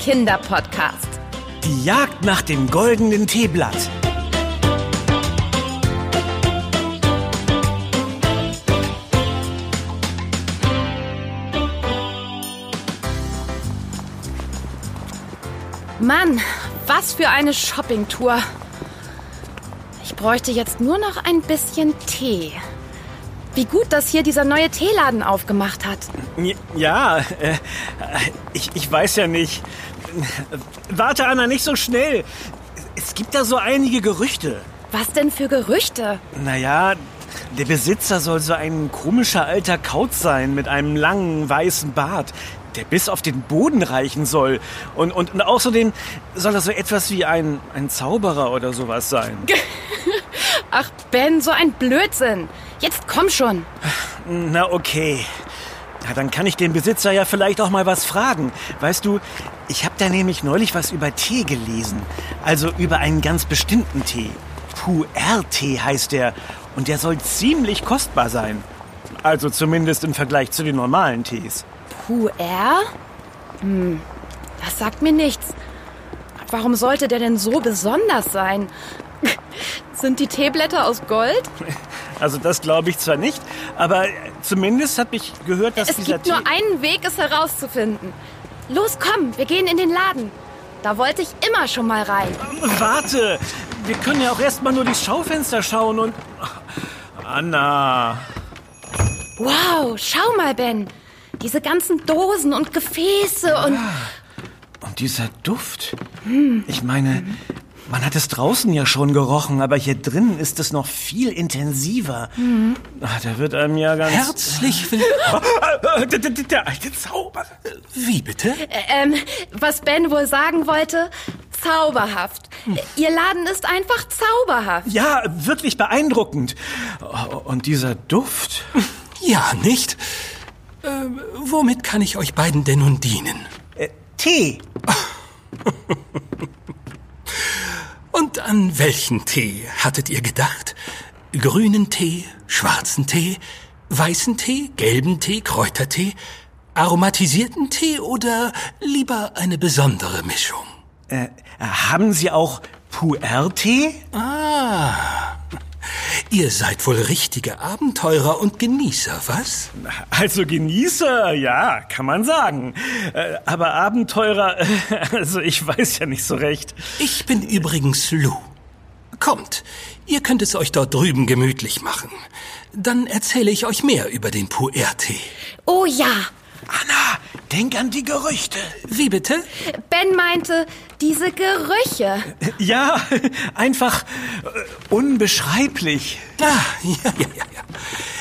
Kinderpodcast. Die Jagd nach dem goldenen Teeblatt. Mann, was für eine Shoppingtour. Ich bräuchte jetzt nur noch ein bisschen Tee. Wie gut, dass hier dieser neue Teeladen aufgemacht hat. Ja, äh, ich, ich weiß ja nicht. Warte, Anna, nicht so schnell. Es gibt da so einige Gerüchte. Was denn für Gerüchte? Naja, der Besitzer soll so ein komischer alter Kauz sein mit einem langen weißen Bart, der bis auf den Boden reichen soll. Und, und, und außerdem soll er so etwas wie ein, ein Zauberer oder sowas sein. Ach, Ben, so ein Blödsinn. Jetzt komm schon. Na okay. Ja, dann kann ich den Besitzer ja vielleicht auch mal was fragen. Weißt du, ich habe da nämlich neulich was über Tee gelesen. Also über einen ganz bestimmten Tee. Puer-Tee heißt der. Und der soll ziemlich kostbar sein. Also zumindest im Vergleich zu den normalen Tees. Puer? Hm, das sagt mir nichts. Warum sollte der denn so besonders sein? Sind die Teeblätter aus Gold? Also das glaube ich zwar nicht, aber zumindest habe ich gehört, dass es dieser gibt nur einen Weg, es herauszufinden. Los, komm, wir gehen in den Laden. Da wollte ich immer schon mal rein. Warte, wir können ja auch erstmal nur durchs Schaufenster schauen und... Anna... Wow, schau mal, Ben. Diese ganzen Dosen und Gefäße und... Und dieser Duft. Ich meine, man hat es draußen ja schon gerochen, aber hier drinnen ist es noch viel intensiver. Ach, da wird einem ja ganz... Herzlich willkommen. Der, der, der alte Zauber. Wie bitte? Ähm, was Ben wohl sagen wollte, zauberhaft. Ihr Laden ist einfach zauberhaft. Ja, wirklich beeindruckend. Und dieser Duft. Ja, nicht? Äh, womit kann ich euch beiden denn nun dienen? Äh, Tee. Und an welchen Tee hattet ihr gedacht? Grünen Tee, schwarzen Tee, weißen Tee, gelben Tee, Kräutertee, aromatisierten Tee oder lieber eine besondere Mischung? Äh, haben Sie auch Puer-Tee? Ah, ihr seid wohl richtige Abenteurer und Genießer, was? Also Genießer, ja, kann man sagen. Äh, aber Abenteurer, also ich weiß ja nicht so recht. Ich bin übrigens Lou. Kommt, ihr könnt es euch dort drüben gemütlich machen. Dann erzähle ich euch mehr über den Puer-Tee. Oh ja, Anna, denk an die Gerüchte. Wie bitte? Ben meinte, diese Gerüche. Ja, einfach äh, unbeschreiblich. Ah, ja, ja, ja, ja.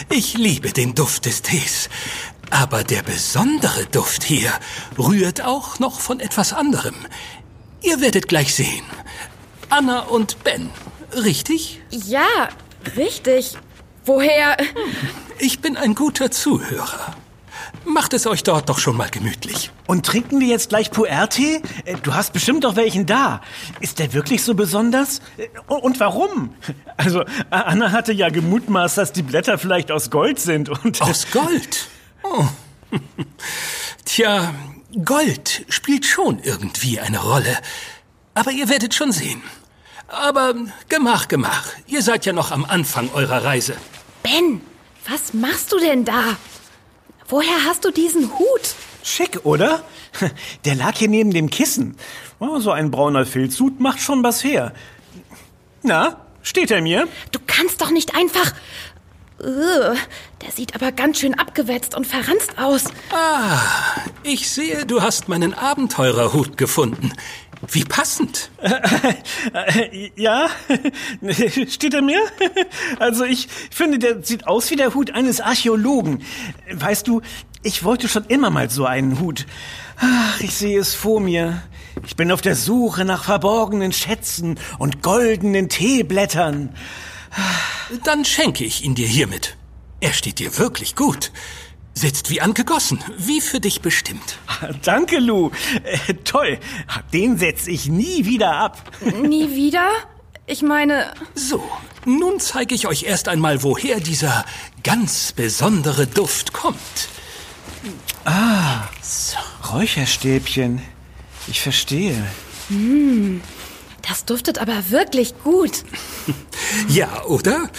Ich liebe den Duft des Tees. Aber der besondere Duft hier rührt auch noch von etwas anderem. Ihr werdet gleich sehen. Anna und Ben, richtig? Ja, richtig. Woher? Ich bin ein guter Zuhörer. Macht es euch dort doch schon mal gemütlich. Und trinken wir jetzt gleich Puer-Tee? Äh, Du hast bestimmt doch welchen da. Ist der wirklich so besonders? Äh, Und warum? Also, Anna hatte ja gemutmaßt, dass die Blätter vielleicht aus Gold sind und... Aus Gold? Oh. Tja, Gold spielt schon irgendwie eine Rolle. Aber ihr werdet schon sehen. Aber gemach, gemach. Ihr seid ja noch am Anfang eurer Reise. Ben, was machst du denn da? Woher hast du diesen Hut? Schick, oder? Der lag hier neben dem Kissen. Oh, so ein brauner Filzhut macht schon was her. Na, steht er mir? Du kannst doch nicht einfach. Ugh, der sieht aber ganz schön abgewetzt und verranzt aus. Ah, ich sehe, du hast meinen Abenteurerhut gefunden. Wie passend. Ja, steht er mir? Also ich finde, der sieht aus wie der Hut eines Archäologen. Weißt du, ich wollte schon immer mal so einen Hut. Ach, ich sehe es vor mir. Ich bin auf der Suche nach verborgenen Schätzen und goldenen Teeblättern. Dann schenke ich ihn dir hiermit. Er steht dir wirklich gut. Sitzt wie angegossen, wie für dich bestimmt. Danke, Lou. Äh, toll. Den setze ich nie wieder ab. Nie wieder? Ich meine, So, nun zeige ich euch erst einmal, woher dieser ganz besondere Duft kommt. Räucherstäbchen. Ich verstehe. Das duftet aber wirklich gut. Ja, oder?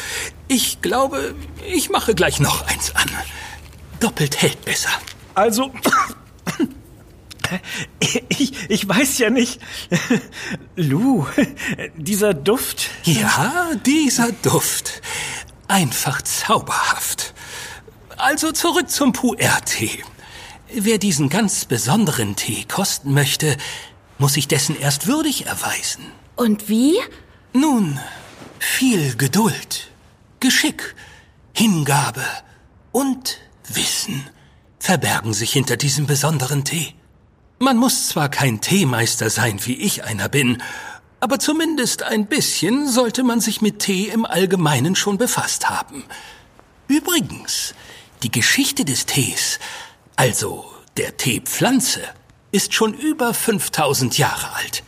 Ich glaube, ich mache gleich noch eins an. Doppelt hält besser. Also, ich, ich weiß ja nicht. Lu, dieser Duft. Ja, dieser Duft. Einfach zauberhaft. Also zurück zum Puer-Tee. Wer diesen ganz besonderen Tee kosten möchte, muss sich dessen erst würdig erweisen. Und wie? Nun, viel Geduld, Geschick, Hingabe und Wissen verbergen sich hinter diesem besonderen Tee. Man muss zwar kein Teemeister sein, wie ich einer bin, aber zumindest ein bisschen sollte man sich mit Tee im Allgemeinen schon befasst haben. Übrigens, die Geschichte des Tees, also der Teepflanze, ist schon über 5000 Jahre alt.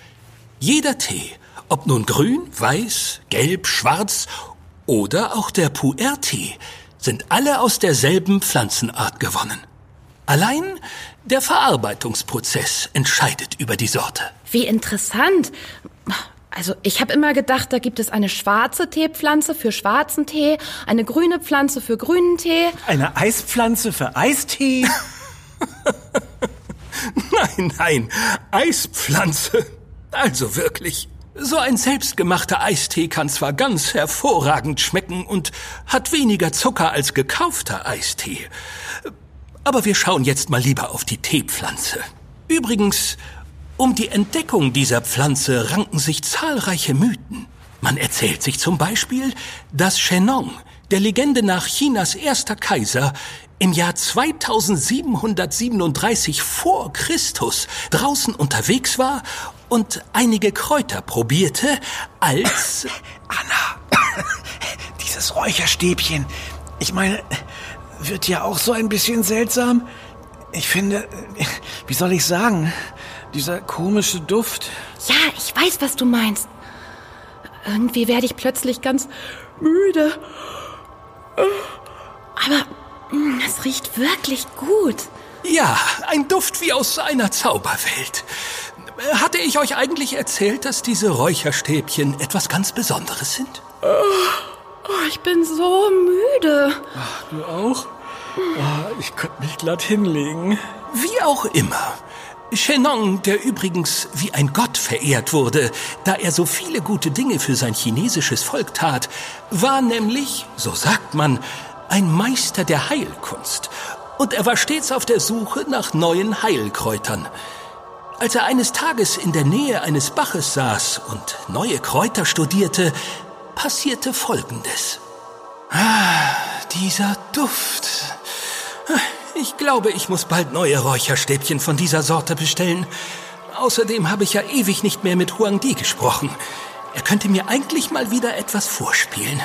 Jeder Tee, ob nun grün, weiß, gelb, schwarz oder auch der Puer-Tee, sind alle aus derselben Pflanzenart gewonnen. Allein der Verarbeitungsprozess entscheidet über die Sorte. Wie interessant. Also ich habe immer gedacht, da gibt es eine schwarze Teepflanze für schwarzen Tee, eine grüne Pflanze für grünen Tee. Eine Eispflanze für Eistee. Nein, nein, Eispflanze. Also wirklich. So ein selbstgemachter Eistee kann zwar ganz hervorragend schmecken und hat weniger Zucker als gekaufter Eistee. Aber wir schauen jetzt mal lieber auf die Teepflanze. Übrigens, um die Entdeckung dieser Pflanze ranken sich zahlreiche Mythen. Man erzählt sich zum Beispiel, dass Shennong, der Legende nach Chinas erster Kaiser, im Jahr 2737 vor Christus draußen unterwegs war und einige Kräuter probierte, als... Anna, dieses Räucherstäbchen. Ich meine, wird ja auch so ein bisschen seltsam. Ich finde, wie soll ich sagen, dieser komische Duft. Ja, ich weiß, was du meinst. Irgendwie werde ich plötzlich ganz müde. Aber mm, es riecht wirklich gut. Ja, ein Duft wie aus einer Zauberwelt. Hatte ich euch eigentlich erzählt, dass diese Räucherstäbchen etwas ganz Besonderes sind? Oh, ich bin so müde. Ach, du auch? Oh, ich könnte mich glatt hinlegen. Wie auch immer. Shennong, der übrigens wie ein Gott verehrt wurde, da er so viele gute Dinge für sein chinesisches Volk tat, war nämlich, so sagt man, ein Meister der Heilkunst. Und er war stets auf der Suche nach neuen Heilkräutern. Als er eines Tages in der Nähe eines Baches saß und neue Kräuter studierte, passierte Folgendes. Ah, dieser Duft. Ich glaube, ich muss bald neue Räucherstäbchen von dieser Sorte bestellen. Außerdem habe ich ja ewig nicht mehr mit Huang Di gesprochen. Er könnte mir eigentlich mal wieder etwas vorspielen.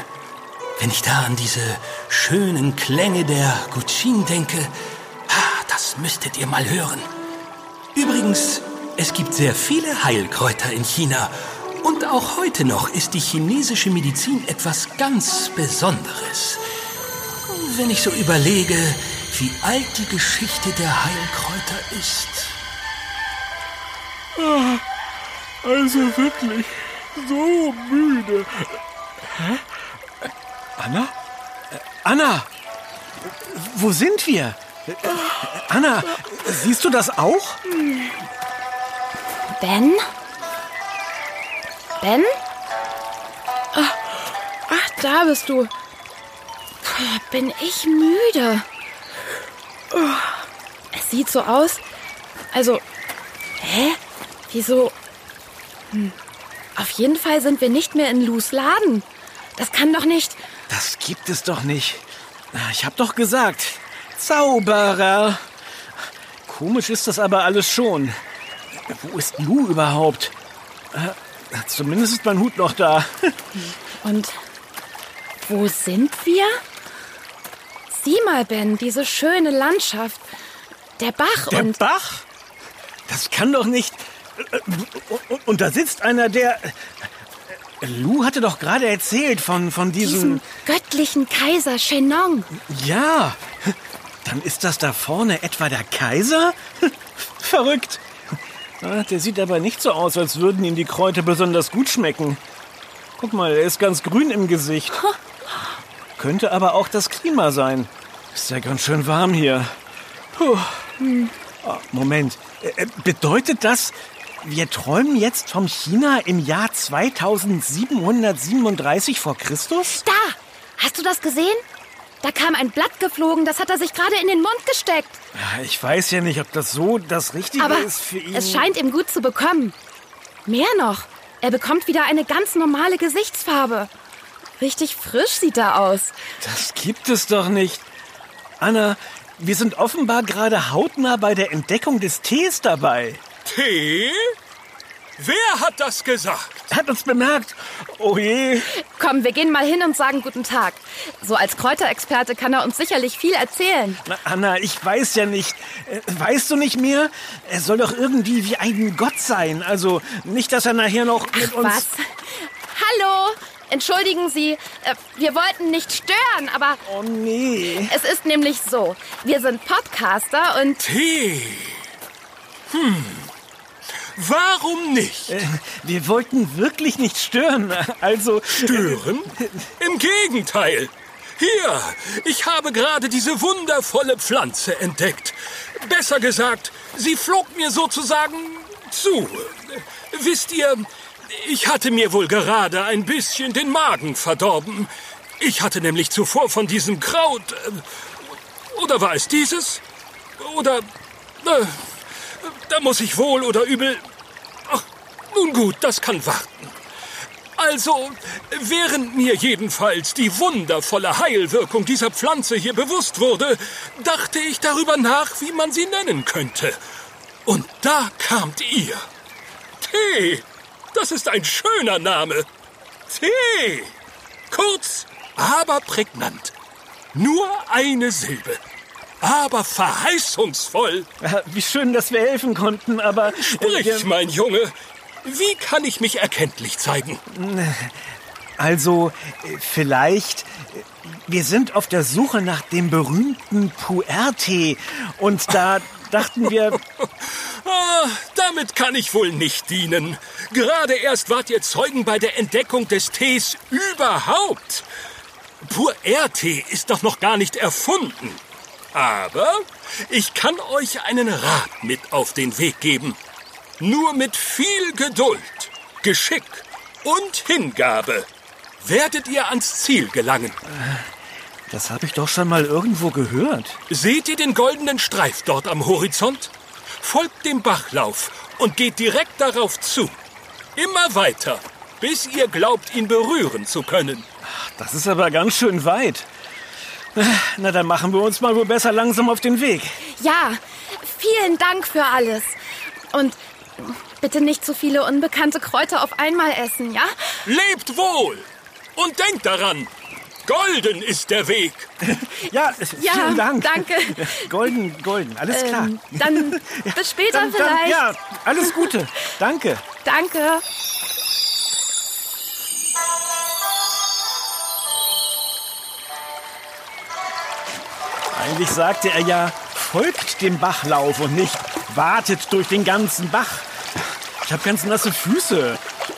Wenn ich da an diese schönen Klänge der Guchin denke, ah, das müsstet ihr mal hören. Übrigens, es gibt sehr viele Heilkräuter in China. Und auch heute noch ist die chinesische Medizin etwas ganz Besonderes. Wenn ich so überlege, wie alt die Geschichte der Heilkräuter ist. Also wirklich, so müde. Hä? Anna? Äh, Anna! Wo sind wir? Anna, siehst du das auch? Ben? Ben? Ach, ach, da bist du. Puh, Bin ich müde. Es sieht so aus. Also, hä? Wieso? Hm. Auf jeden Fall sind wir nicht mehr in Lus Laden. Das kann doch nicht. Das gibt es doch nicht. Ich hab doch gesagt, Zauberer. Komisch ist das aber alles schon. Wo ist Lu überhaupt? Äh, Zumindest ist mein Hut noch da. Und wo sind wir? Sieh mal, Ben, diese schöne Landschaft. Der Bach Der und. Bach? Das kann doch nicht. Und- da sitzt einer, der. Lu hatte doch gerade erzählt von, von diesem. Diesen göttlichen Kaiser Shenong. Ja. Dann ist das da vorne etwa der Kaiser? Verrückt. Ah, Der sieht aber nicht so aus, als würden ihm die Kräuter besonders gut schmecken. Guck mal, er ist ganz grün im Gesicht. Könnte aber auch das Klima sein. Ist ja ganz schön warm hier. Puh. Ah, Moment, Äh, äh, bedeutet das, wir träumen jetzt vom China im Jahr 2737 vor Christus? Da! Hast du das gesehen? Da kam ein Blatt geflogen, das hat er sich gerade in den Mund gesteckt. Ja, Ich weiß ja nicht, ob das so das Richtige Aber ist für ihn. es scheint ihm gut zu bekommen. Mehr noch, er bekommt wieder eine ganz normale Gesichtsfarbe. Richtig frisch sieht er aus. Das gibt es doch nicht. Anna, wir sind offenbar gerade hautnah bei der Entdeckung des Tees dabei. Tee? Wer hat das gesagt? Er hat uns bemerkt. Oh je. Komm, wir gehen mal hin und sagen guten Tag. So als Kräuterexperte kann er uns sicherlich viel erzählen. Na, Anna, ich weiß ja nicht. Äh, Weißt du nicht mehr? Er soll doch irgendwie wie ein Gott sein. Also nicht, dass er nachher noch mit uns... Was? Hallo! Entschuldigen Sie, äh, wir wollten nicht stören, aber Oh nee. es ist nämlich so. Wir sind Podcaster und Tee. Hm. Warum nicht? Äh, Wir wollten wirklich nicht stören. Also... Stören? Im Gegenteil. Hier, ich habe gerade diese wundervolle Pflanze entdeckt. Besser gesagt, sie flog mir sozusagen zu. Wisst ihr, ich hatte mir wohl gerade ein bisschen den Magen verdorben. Ich hatte nämlich zuvor von diesem Kraut. äh, Oder war es dieses? Oder. Äh, da muss ich wohl oder übel. Ach, nun gut, das kann warten. Also, während mir jedenfalls die wundervolle Heilwirkung dieser Pflanze hier bewusst wurde, dachte ich darüber nach, wie man sie nennen könnte. Und da kamt ihr. Tee. Das ist ein schöner Name. Tee. Kurz, aber prägnant. Nur eine Silbe. Aber verheißungsvoll. Ja, Wie schön, dass wir helfen konnten, aber... äh, Sprich, wir- mein Junge. Wie kann ich mich erkenntlich zeigen? Also, äh, vielleicht. äh, Wir sind auf der Suche nach dem berühmten Puer-Tee. Und da dachten wir. Ah, damit kann ich wohl nicht dienen. Gerade erst wart ihr Zeugen bei der Entdeckung des Tees überhaupt. Puer-Tee ist doch noch gar nicht erfunden. Aber ich kann euch einen Rat mit auf den Weg geben. Nur mit viel Geduld, Geschick und Hingabe werdet ihr ans Ziel gelangen. Das habe ich doch schon mal irgendwo gehört. Seht ihr den goldenen Streif dort am Horizont? Folgt dem Bachlauf und geht direkt darauf zu. Immer weiter, bis ihr glaubt, ihn berühren zu können. Das ist aber ganz schön weit. Na, dann machen wir uns mal wohl besser langsam auf den Weg. ja, vielen Dank für alles. Und bitte nicht so viele unbekannte Kräuter auf einmal essen, ja? Lebt wohl und denkt daran, golden ist der Weg. Ja, Ja, vielen Dank. danke. Golden, golden, alles klar. Ähm, dann bis später Dann- dann- vielleicht. Ja, alles Gute. Danke. Danke. Eigentlich sagte er ja, folgt dem Bachlauf und nicht wartet durch den ganzen Bach. Ich habe ganz nasse Füße.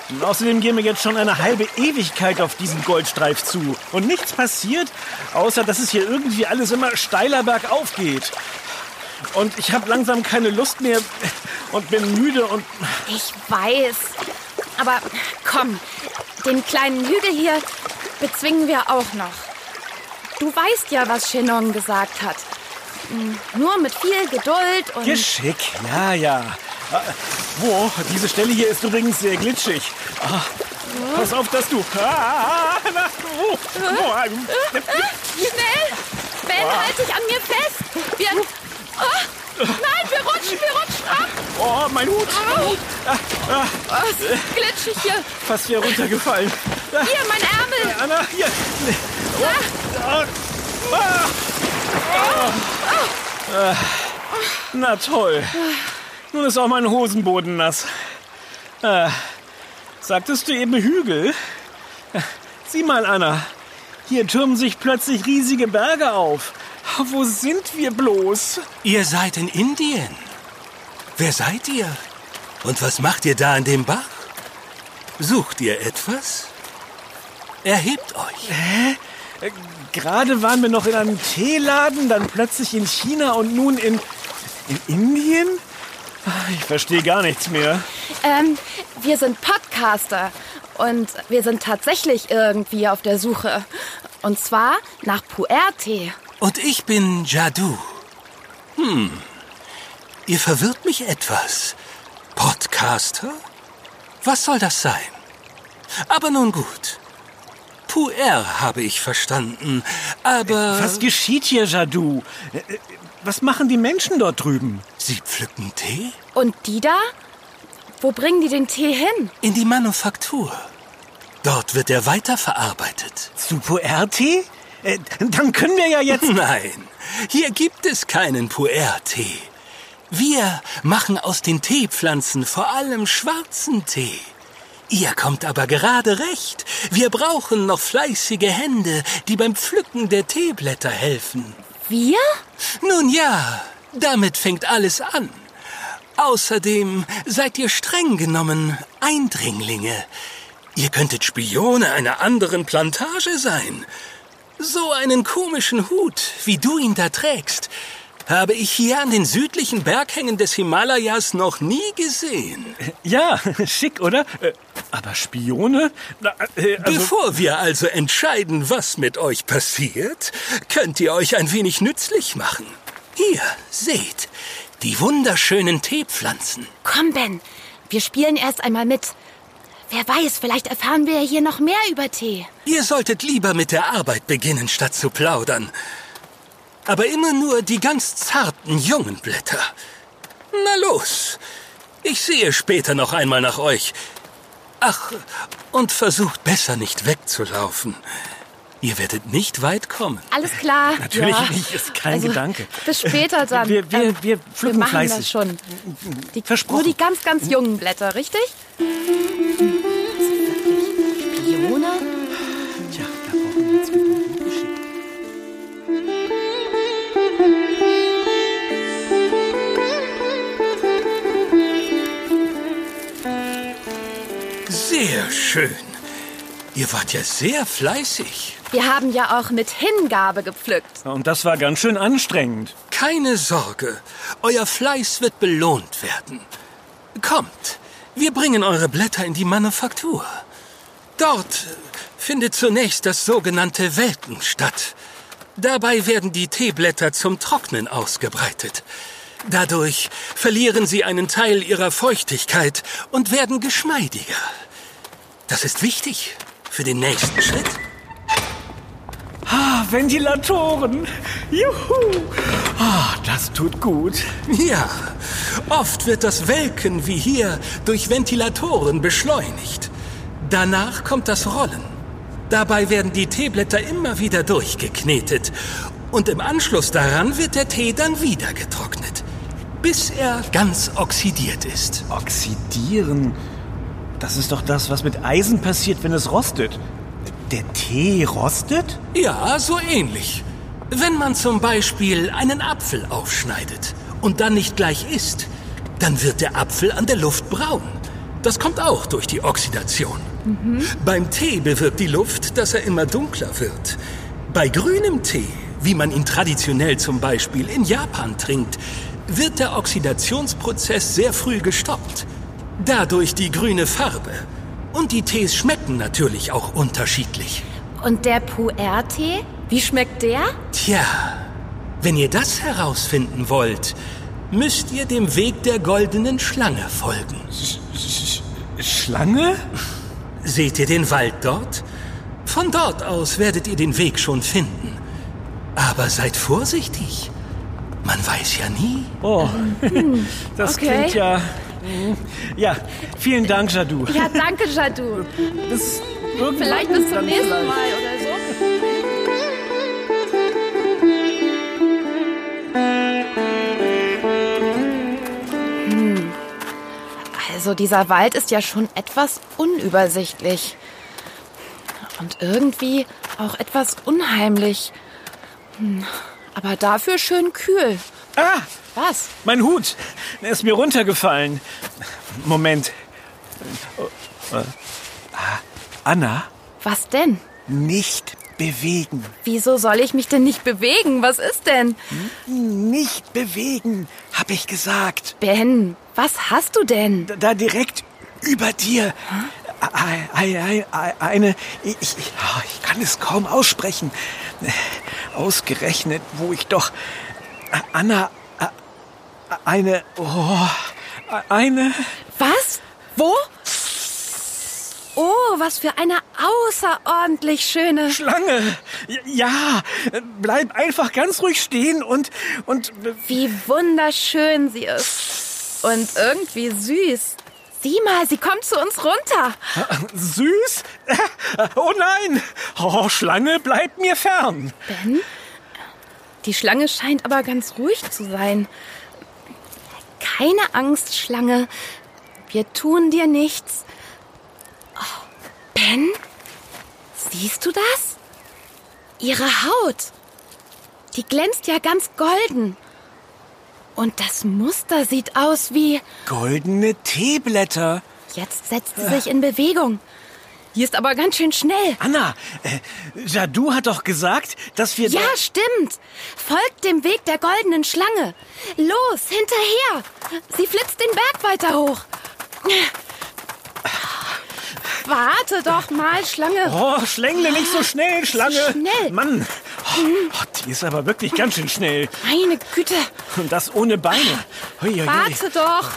Und außerdem gehen wir jetzt schon eine halbe Ewigkeit auf diesen Goldstreif zu. Und nichts passiert, außer dass es hier irgendwie alles immer steiler bergauf geht. Und ich habe langsam keine Lust mehr und bin müde und... Ich weiß. Aber komm, den kleinen Hügel hier bezwingen wir auch noch. Du weißt ja, was Chenon gesagt hat. Hm, Nur mit viel Geduld und... Geschick, ja, ja. Ah, Wow, diese Stelle hier ist übrigens sehr glitschig. Ah, pass auf, dass du... Ah, na, oh, oh, ah, Schnell! Ben, halt dich an mir fest! Wir... Oh, nein, wir rutschen, wir rutschen ab! oh, mein Hut. Hut. Ah, ah, Oh, es ist glitschig hier. fast wieder runtergefallen. Ah, Hier, mein Ärmel! Anna, hier. Oh, ah, ah, ah. Ah, Na toll. Nun ist auch mein Hosenboden nass. Ah, sagtest du eben Hügel? Sieh mal, Anna. Hier türmen sich plötzlich riesige Berge auf. Wo sind wir bloß? Ihr seid in Indien. Wer seid ihr? Und was macht ihr da an dem Bach? Sucht ihr etwas? Erhebt euch. Äh, Gerade waren wir noch in einem Teeladen, dann plötzlich in China und nun in, in Indien? Ich verstehe gar nichts mehr. Ähm, wir sind Podcaster und wir sind tatsächlich irgendwie auf der Suche. Und zwar nach Puerte. Und ich bin Jadu. Hm. Ihr verwirrt mich etwas. Podcaster? Was soll das sein? Aber nun gut. Puer habe ich verstanden. Aber Was geschieht hier, Jadu? Äh, äh, Was machen die Menschen dort drüben? Sie pflücken Tee? Und die da? Wo bringen die den Tee hin? In die Manufaktur. Dort wird er weiterverarbeitet. Zu Puerte? Äh, Dann können wir ja jetzt... Nein, hier gibt es keinen Puer-Tee. Wir machen aus den Teepflanzen vor allem schwarzen Tee. Ihr kommt aber gerade recht. Wir brauchen noch fleißige Hände, die beim Pflücken der Teeblätter helfen. Wir? Nun ja, damit fängt alles an. Außerdem seid ihr streng genommen Eindringlinge. Ihr könntet Spione einer anderen Plantage sein. So einen komischen Hut, wie du ihn da trägst, habe ich hier an den südlichen Berghängen des Himalayas noch nie gesehen. Ja, schick, oder? Äh, Aber Spione? Na, äh, also, Bevor wir also entscheiden, was mit euch passiert, könnt ihr euch ein wenig nützlich machen. Hier, seht, die wunderschönen Teepflanzen. Komm, Ben. Wir spielen erst einmal mit. Wer weiß, vielleicht erfahren wir ja hier noch mehr über Tee. Ihr solltet lieber mit der Arbeit beginnen, statt zu plaudern. Aber immer nur die ganz zarten jungen Blätter. Na los, ich sehe später noch einmal nach euch. Ach, und versucht besser nicht wegzulaufen. Ihr werdet nicht weit kommen. Alles klar. Natürlich ja. nicht, ist kein also, Gedanke. Bis später dann. Wir- wir- Ähm, wir pflücken wir machen fleißig. das schon. Die, Versprochen. Nur die ganz, ganz jungen Blätter, richtig? Sehr schön. Ihr wart ja sehr fleißig. Wir haben ja auch mit Hingabe gepflückt. Und das war ganz schön anstrengend. Keine Sorge, euer Fleiß wird belohnt werden. Kommt, wir bringen eure Blätter in die Manufaktur. Dort findet zunächst das sogenannte Welken statt. Dabei werden die Teeblätter zum Trocknen ausgebreitet. Dadurch verlieren sie einen Teil ihrer Feuchtigkeit und werden geschmeidiger. Das ist wichtig für den nächsten Schritt. Ah, Ventilatoren. Juhu. Ah, das tut gut. Ja, oft wird das Welken wie hier durch Ventilatoren beschleunigt. Danach kommt das Rollen. Dabei werden die Teeblätter immer wieder durchgeknetet. Und im Anschluss daran wird der Tee dann wieder getrocknet, bis er ganz oxidiert ist. Oxidieren. Das ist doch das, was mit Eisen passiert, wenn es rostet. Der Tee rostet? Ja, so ähnlich. Wenn man zum Beispiel einen Apfel aufschneidet und dann nicht gleich isst, dann wird der Apfel an der Luft braun. Das kommt auch durch die Oxidation. Beim Tee bewirkt die Luft, dass er immer dunkler wird. Bei grünem Tee, wie man ihn traditionell zum Beispiel in Japan trinkt, wird der Oxidationsprozess sehr früh gestoppt. Dadurch die grüne Farbe. Und die Tees schmecken natürlich auch unterschiedlich. Und der Puer-Tee? Wie schmeckt der? Tja, wenn ihr das herausfinden wollt, müsst ihr dem Weg der goldenen Schlange folgen. Schlange? Seht ihr den Wald dort? Von dort aus werdet ihr den Weg schon finden. Aber seid vorsichtig. Man weiß ja nie. Oh, das okay. klingt ja... Ja, vielen Dank, Jadu. Ja, danke, Jadu. Bis Vielleicht bis zum nächsten. Mal oder so. Hm. Also dieser Wald ist ja schon etwas unübersichtlich. Und irgendwie auch etwas unheimlich. Hm. Aber dafür schön kühl. Ah, Was? mein Hut. Er ist mir runtergefallen. Moment. Ah, Anna, Was denn? nicht bewegen. Wieso soll ich mich denn nicht bewegen? Was ist denn? Nicht bewegen, hab ich gesagt. Ben, was hast du denn? Da, da direkt über dir. Ei- Eine, ich, ich, ah, ich kann es kaum aussprechen. Ausgerechnet, wo ich doch Anna, eine, oh, eine, Was? Wo? Oh, was für eine außerordentlich schöne. Schlange. Ja, bleib einfach ganz ruhig stehen und, und, Wie wunderschön sie ist. Und irgendwie süß. Sieh mal, sie kommt zu uns runter. süß? Oh nein! Oh, Schlange, bleib mir fern. Ben? Die Schlange scheint aber ganz ruhig zu sein. Keine Angst, Schlange. Wir tun dir nichts. Oh, ben? Siehst du das? Ihre Haut. Die glänzt ja ganz golden. Und das Muster sieht aus wie... Goldene Teeblätter. Jetzt setzt sie sich in Bewegung. Die ist aber ganz schön schnell. Anna, äh, Jadu hat doch gesagt, dass wir... Ja, stimmt. Folgt dem Weg der goldenen Schlange. Los, hinterher. Sie flitzt den Berg weiter hoch. Warte doch mal, Schlange. Oh, Schlängle, nicht so schnell, Schlange. schnell. Mann, oh, die ist aber wirklich ganz schön schnell. Meine Güte. Und das ohne Beine. Hui, hui, hui. Warte doch.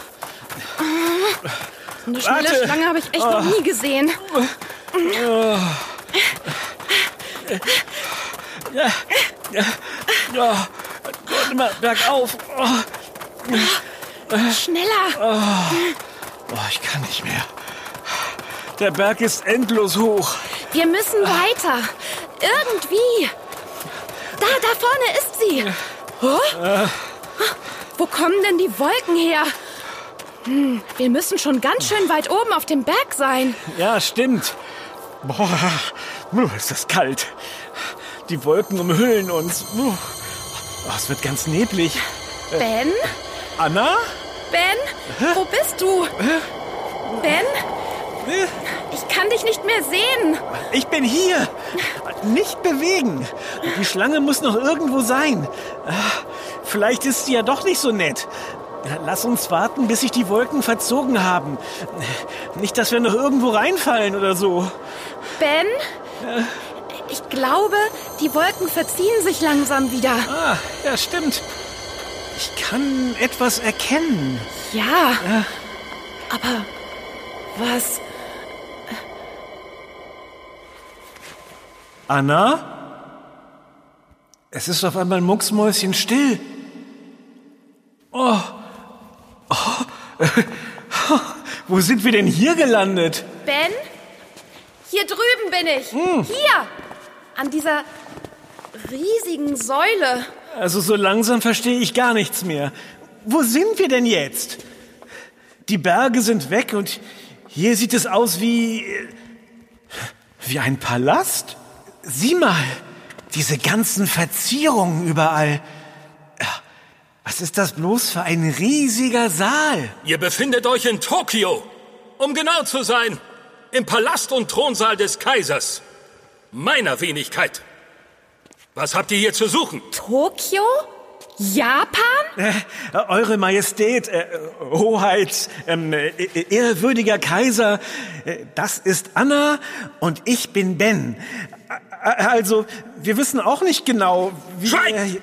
So eine schnelle Warte. Schlange habe ich echt noch nie gesehen. Ja, Gott, immer bergauf. Oh, Schneller. oh, ich kann nicht mehr. Der Berg ist endlos hoch. Wir müssen weiter. Irgendwie. Da, da vorne ist sie. Oh? Wo kommen denn die Wolken her? Hm, wir müssen schon ganz schön weit oben auf dem Berg sein. Ja, stimmt. Boah, ist das kalt. Die Wolken umhüllen uns. Oh, es wird ganz neblig. Ben? Anna? Ben? Wo bist du? Ben? Äh, Ich kann dich nicht mehr sehen. Ich bin hier. Nicht bewegen. Die Schlange muss noch irgendwo sein. Ah, Vielleicht ist sie ja doch nicht so nett. Lass uns warten, bis sich die Wolken verzogen haben. Nicht, dass wir noch irgendwo reinfallen oder so. Ben? Ich glaube, die Wolken verziehen sich langsam wieder. Ah, ja, stimmt. Ich kann etwas erkennen. Ja. Aber was? Anna? Es ist auf einmal mucksmäuschen still. Oh. Oh. Wo sind wir denn hier gelandet? Ben? Hier drüben bin ich. Hier. An dieser riesigen Säule. Also so langsam verstehe ich gar nichts mehr. Wo sind wir denn jetzt? Die Berge sind weg und hier sieht es aus wie wie ein Palast. Sieh mal, diese ganzen Verzierungen überall. Was ist das bloß für ein riesiger Saal? Ihr befindet euch in Tokio. Um genau zu sein, im Palast und Thronsaal des Kaisers. Meiner Wenigkeit. Was habt ihr hier zu suchen? Tokio? Japan? Äh, Eure Majestät, äh, Hoheit, ähm, äh, ehrwürdiger Kaiser, äh, das ist Anna und ich bin Ben. Äh, Also, wir wissen auch nicht genau, wie... Schweigt!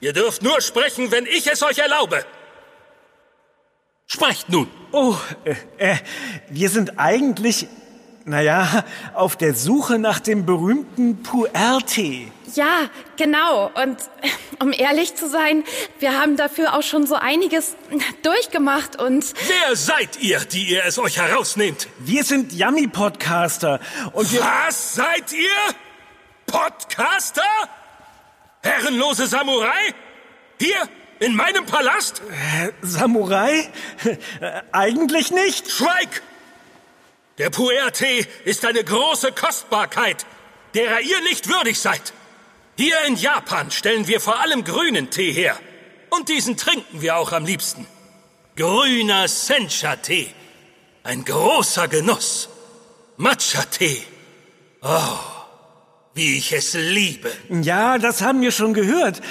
Ihr dürft nur sprechen, wenn ich es euch erlaube. Sprecht nun. oh, äh, äh, wir sind eigentlich, naja, auf der Suche nach dem berühmten Puerte. Ja, genau. Und äh, um ehrlich zu sein, wir haben dafür auch schon so einiges durchgemacht und Wer seid ihr, die ihr es euch herausnehmt? Wir sind Yummy-Podcaster und wir... Was seid ihr? Podcaster? Herrenlose Samurai? Hier? In meinem Palast? Samurai? Äh, Eigentlich nicht. Schweig! Der Puer-Tee ist eine große Kostbarkeit, derer ihr nicht würdig seid. Hier in Japan stellen wir vor allem grünen Tee her. Und diesen trinken wir auch am liebsten. Grüner Sencha-Tee. Ein großer Genuss. Matcha-Tee. Oh, wie ich es liebe. Ja, das haben wir schon gehört.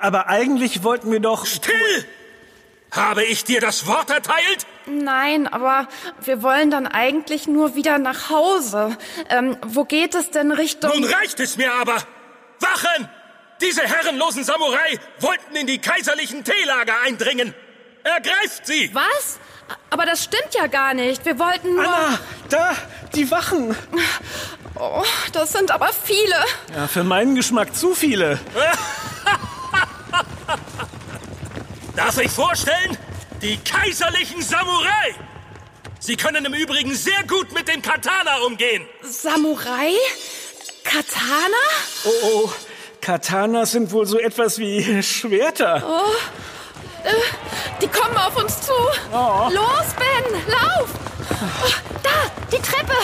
Aber eigentlich wollten wir doch... Still! Habe ich dir das Wort erteilt? Nein, aber wir wollen dann eigentlich nur wieder nach Hause. Ähm, wo geht es denn Richtung... Nun reicht es mir aber! Wachen! Diese herrenlosen Samurai wollten in die kaiserlichen Teelager eindringen. Ergreift sie! Was? Aber das stimmt ja gar nicht. Wir wollten nur... Anna, da, die Wachen. Oh, das sind aber viele. Ja, für meinen Geschmack zu viele. Darf ich vorstellen? Die kaiserlichen Samurai! Sie können im Übrigen sehr gut mit dem Katana umgehen. Samurai? Katana? Oh, oh. Katanas sind wohl so etwas wie Schwerter. Äh, die kommen auf uns zu. Los, Ben, lauf! Oh, da, die Treppe.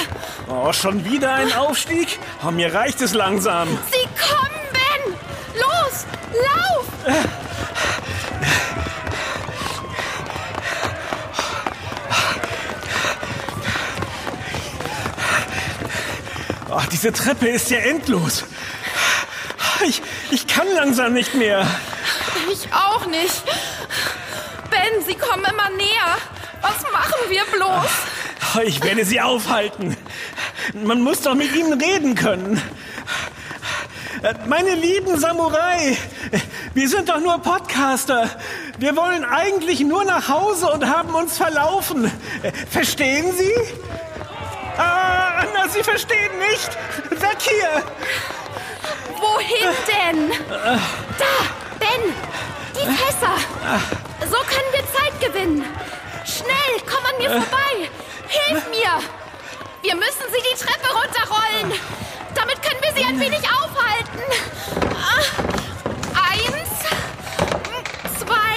Oh, schon wieder ein Aufstieg? Oh, mir reicht es langsam. Sie kommen, Ben. Los, lauf! Oh, diese Treppe ist ja endlos. Ich, ich kann langsam nicht mehr. Ich auch nicht. Ben, sie kommen immer näher. Machen wir bloß? Ich werde sie aufhalten. Man muss doch mit ihnen reden können. Meine lieben Samurai, wir sind doch nur Podcaster. Wir wollen eigentlich nur nach Hause und haben uns verlaufen. Verstehen Sie? Ah, Anna, Sie verstehen nicht. Weg hier. Wohin denn? Da, Ben, die Fässer. So können wir Zeit gewinnen. Schnell, komm an mir vorbei. Hilf mir. Wir müssen sie die Treppe runterrollen. Damit können wir sie ein wenig aufhalten. Eins, zwei.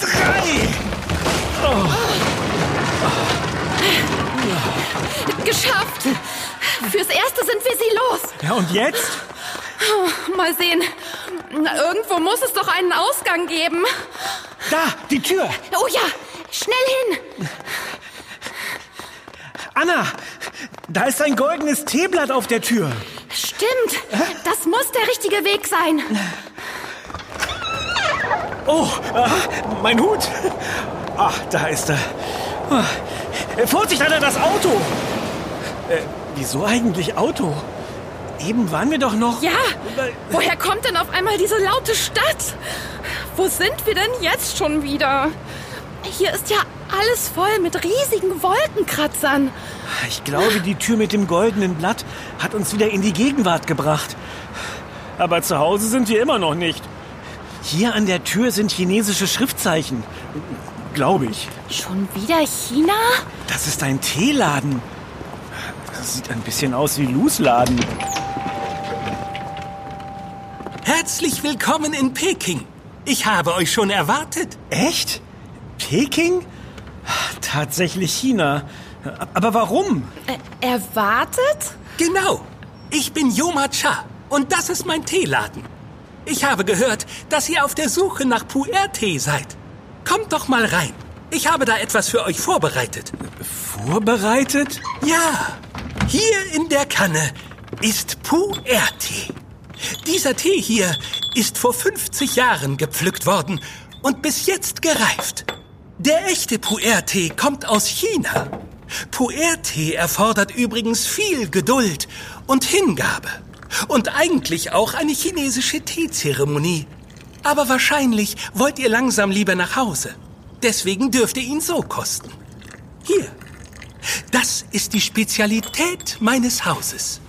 Drei. Geschafft. Fürs Erste sind wir sie los. Ja, und jetzt? Mal sehen. Irgendwo muss es doch einen Ausgang geben. Da, die Tür. Oh ja, schnell hin. Anna, da ist ein goldenes Teeblatt auf der Tür. Stimmt. Das muss der richtige Weg sein. Oh, ah, mein Hut. Ach, da ist er. Ah, Vorsicht, Anna, das Auto. Äh, wieso eigentlich Auto? Eben waren wir doch noch... Ja, woher kommt denn auf einmal diese laute Stadt? Wo sind wir denn jetzt schon wieder? Hier ist ja alles voll mit riesigen Wolkenkratzern. Ich glaube, die Tür mit dem goldenen Blatt hat uns wieder in die Gegenwart gebracht. Aber zu Hause sind wir immer noch nicht. Hier an der Tür sind chinesische Schriftzeichen. Glaube ich. Schon wieder China? Das ist ein Teeladen. Das sieht ein bisschen aus wie Lus Laden. Herzlich willkommen in Peking. Ich habe euch schon erwartet. Echt? Peking? Tatsächlich China. Aber warum? Äh, erwartet? Genau. Ich bin Yoma Cha und das ist mein Teeladen. Ich habe gehört, dass ihr auf der Suche nach Pu'er-Tee seid. Kommt doch mal rein. Ich habe da etwas für euch vorbereitet. Vorbereitet? Ja, hier in der Kanne ist Pu'er-Tee. Dieser Tee hier ist vor 50 Jahren gepflückt worden und bis jetzt gereift. Der echte Pu'er-Tee kommt aus China. Pu'er-Tee erfordert übrigens viel Geduld und Hingabe. Und eigentlich auch eine chinesische Teezeremonie. Aber wahrscheinlich wollt ihr langsam lieber nach Hause. Deswegen dürft ihr ihn so kosten. Hier. Das ist die Spezialität meines Hauses.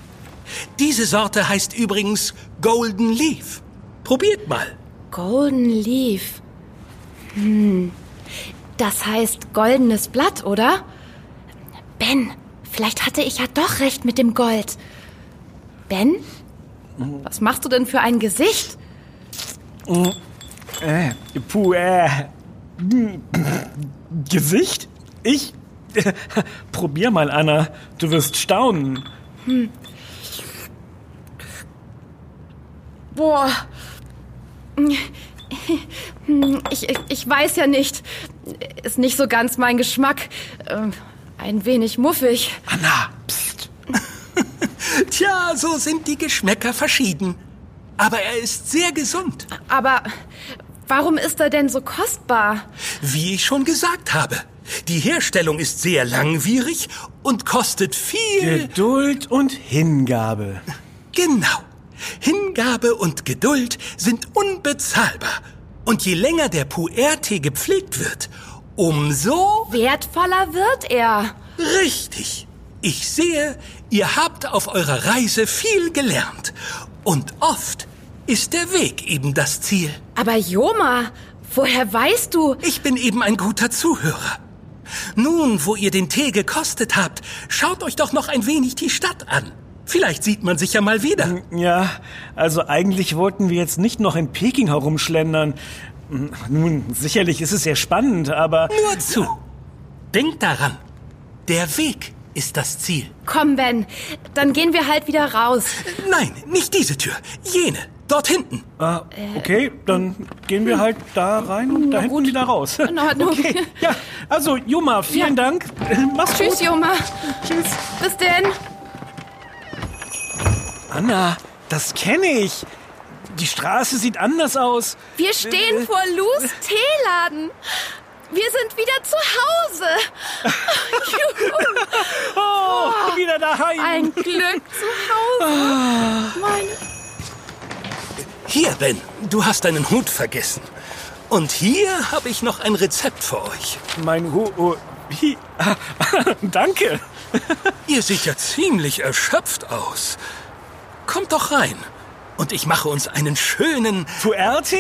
Diese Sorte heißt übrigens Golden Leaf. Probiert mal. Golden Leaf. Hm. Das heißt goldenes Blatt, oder? Ben, vielleicht hatte ich ja doch recht mit dem Gold. Ben? Was machst du denn für ein Gesicht? Äh, puh, äh. Gesicht? Ich? Probier mal, Anna. Du wirst staunen. Boah, Ich, ich, weiß ja nicht. Ist nicht so ganz mein Geschmack. Ähm, ein wenig muffig. Anna, pst. Tja, so sind die Geschmäcker verschieden. Aber er ist sehr gesund. Aber warum ist er denn so kostbar? Wie ich schon gesagt habe. Die Herstellung ist sehr langwierig und kostet viel. Geduld und Hingabe. Genau. Hingabe und Geduld sind unbezahlbar. Und je länger der Puer-Tee gepflegt wird, umso Wertvoller wird er. richtig. Ich sehe, ihr habt auf eurer Reise viel gelernt. Und oft ist der Weg eben das Ziel. Aber Joma, woher weißt du? Ich bin eben ein guter Zuhörer. Nun, wo ihr den Tee gekostet habt, schaut euch doch noch ein wenig die Stadt an. Vielleicht sieht man sich ja mal wieder. Ja, also eigentlich wollten wir jetzt nicht noch in Peking herumschlendern. Nun, sicherlich ist es sehr spannend, aber... Nur zu. Denkt daran, der Weg ist das Ziel. Komm, Ben, dann gehen wir halt wieder raus. Nein, nicht diese Tür, jene, dort hinten. Ah, okay, dann gehen wir halt da rein und da hinten wieder raus. In Ordnung. Okay, ja, also Juma, vielen Ja. Dank. Mach's Tschüss, gut. Joma. Tschüss. Bis denn. Anna, das kenne ich. Die Straße sieht anders aus. Wir stehen vor Lus Teeladen. Wir sind wieder zu Hause. Juhu. Oh, wieder daheim. Ein Glück zu Hause. Meine Hier, Ben, du hast deinen Hut vergessen. Und hier habe ich noch ein Rezept für euch. Mein Hu... Oh, danke. Ihr seht ja ziemlich erschöpft aus. Kommt doch rein. Und ich mache uns einen schönen... Fuerte?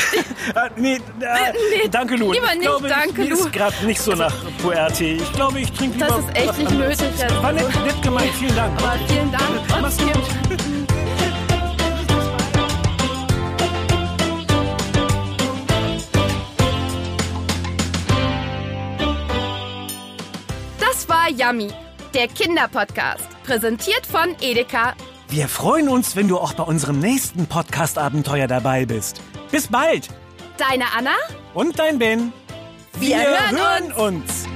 ah, nee, äh, nee, danke, Lu. lieber ich nicht, glaube, danke, Lu. ist gerade nicht so nach Fuerte. Ich glaube, ich trinke lieber... Das ist echt nicht nötig. Also. War nett, nett gemeint, vielen Dank. Aber vielen Dank. Mach's gut. Das war Yummy, der Kinderpodcast. Präsentiert von Edeka. Wir freuen uns, wenn du auch bei unserem nächsten Podcast-Abenteuer dabei bist. Bis bald. Deine Anna? Und dein Ben. Wir hören uns.